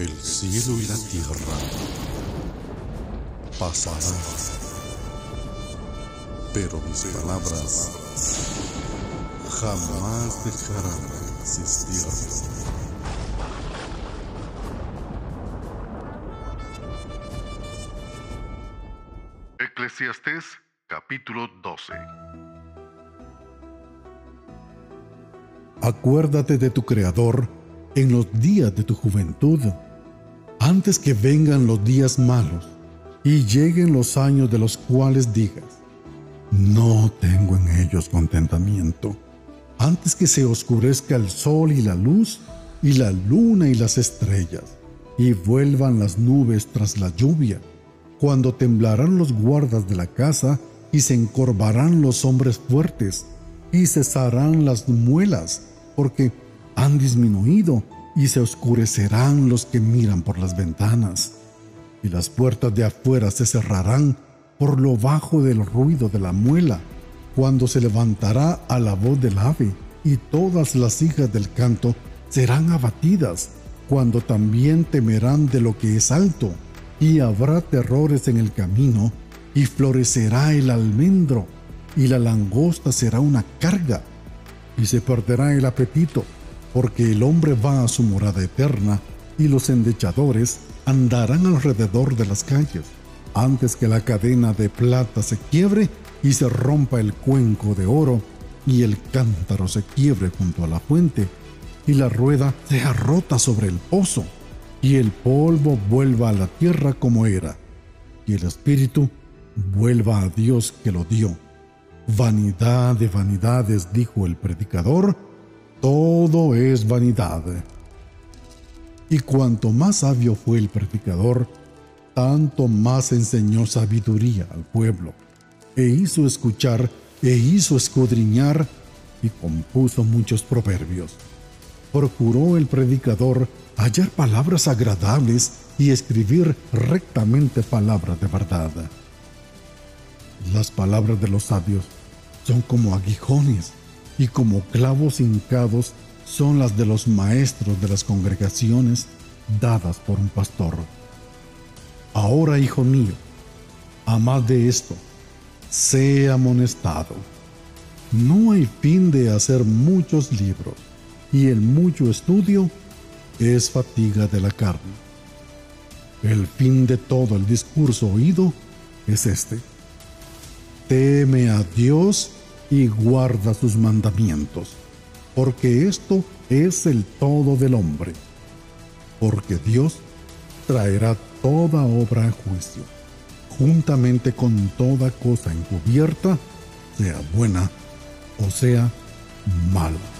El cielo y la tierra pasarán, pero mis palabras jamás dejarán de existir. Eclesiastés capítulo 12 Acuérdate de tu Creador en los días de tu juventud, antes que vengan los días malos y lleguen los años de los cuales digas, no tengo en ellos contentamiento, antes que se oscurezca el sol y la luz, y la luna y las estrellas, y vuelvan las nubes tras la lluvia, cuando temblarán los guardas de la casa, y se encorvarán los hombres fuertes, y cesarán las muelas, porque han disminuido, y se oscurecerán los que miran por las ventanas, y las puertas de afuera se cerrarán por lo bajo del ruido de la muela, cuando se levantará a la voz del ave, y todas las hijas del canto serán abatidas, cuando también temerán de lo que es alto, y habrá terrores en el camino, y florecerá el almendro, y la langosta será una carga, y se perderá el apetito, porque el hombre va a su morada eterna, y los endechadores andarán alrededor de las calles, antes que la cadena de plata se quiebre y se rompa el cuenco de oro, y el cántaro se quiebre junto a la fuente, y la rueda sea rota sobre el pozo, y el polvo vuelva a la tierra como era, y el espíritu vuelva a Dios que lo dio. Vanidad de vanidades, dijo el predicador, todo es vanidad. Y cuanto más sabio fue el predicador, tanto más enseñó sabiduría al pueblo, e hizo escuchar, e hizo escudriñar, y compuso muchos proverbios. Procuró el predicador hallar palabras agradables y escribir rectamente palabras de verdad. Las palabras de los sabios son como aguijones y como clavos hincados son las de los maestros de las congregaciones dadas por un pastor. Ahora, hijo mío, amad de esto, sé amonestado. No hay fin de hacer muchos libros, y el mucho estudio es fatiga de la carne. El fin de todo el discurso oído es este. Teme a Dios y guarda sus mandamientos, porque esto es el todo del hombre. Porque Dios traerá toda obra a juicio, juntamente con toda cosa encubierta, sea buena o sea mala.